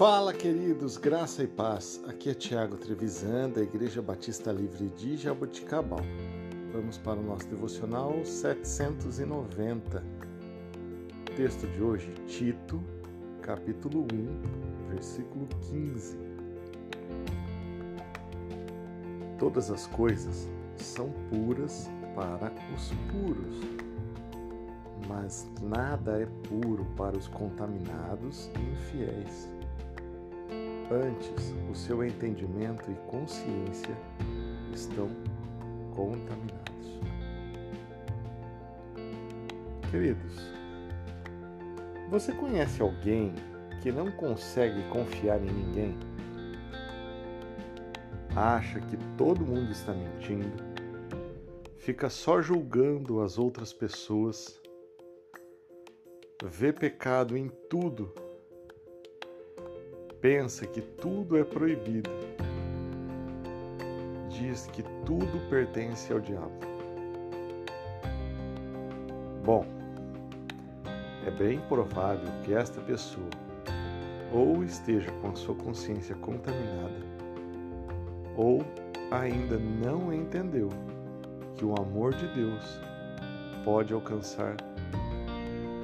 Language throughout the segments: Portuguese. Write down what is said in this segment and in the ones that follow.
Fala, queridos, graça e paz. Aqui é Tiago Trevisan, da Igreja Batista Livre de Jaboticabal. Vamos para o nosso devocional 790. Texto de hoje, Tito, capítulo 1, versículo 15. Todas as coisas são puras para os puros, mas nada é puro para os contaminados e infiéis Antes, o seu entendimento e consciência estão contaminados. Queridos, você conhece alguém que não consegue confiar em ninguém? Acha que todo mundo está mentindo? Fica só julgando as outras pessoas? Vê pecado em tudo pensa que tudo é proibido. Diz que tudo pertence ao diabo. Bom, é bem provável que esta pessoa ou esteja com a sua consciência contaminada, ou ainda não entendeu que o amor de Deus pode alcançar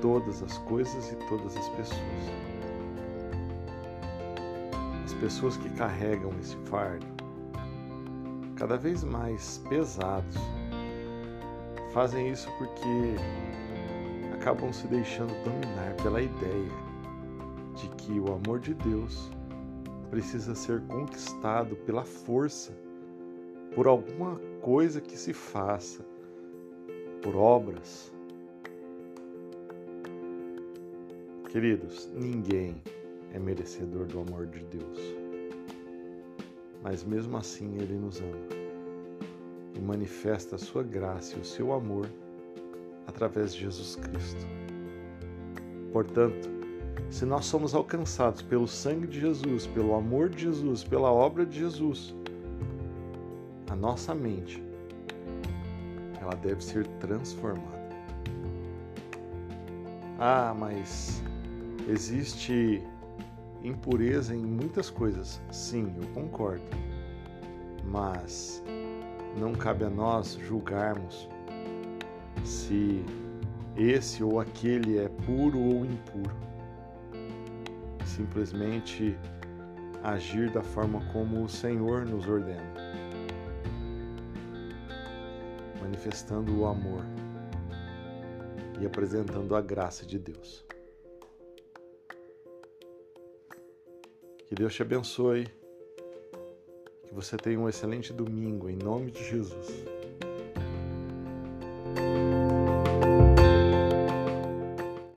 todas as coisas e todas as pessoas pessoas que carregam esse fardo, cada vez mais pesados, fazem isso porque acabam se deixando dominar pela ideia de que o amor de Deus precisa ser conquistado pela força, por alguma coisa que se faça, por obras. Queridos, ninguém é merecedor do amor de Deus. Mas mesmo assim ele nos ama e manifesta a sua graça e o seu amor através de Jesus Cristo. Portanto, se nós somos alcançados pelo sangue de Jesus, pelo amor de Jesus, pela obra de Jesus, a nossa mente ela deve ser transformada. Ah, mas existe impureza em muitas coisas. Sim, eu concordo. Mas não cabe a nós julgarmos se esse ou aquele é puro ou impuro. Simplesmente agir da forma como o Senhor nos ordena, manifestando o amor e apresentando a graça de Deus. Que Deus te abençoe. Que você tenha um excelente domingo, em nome de Jesus.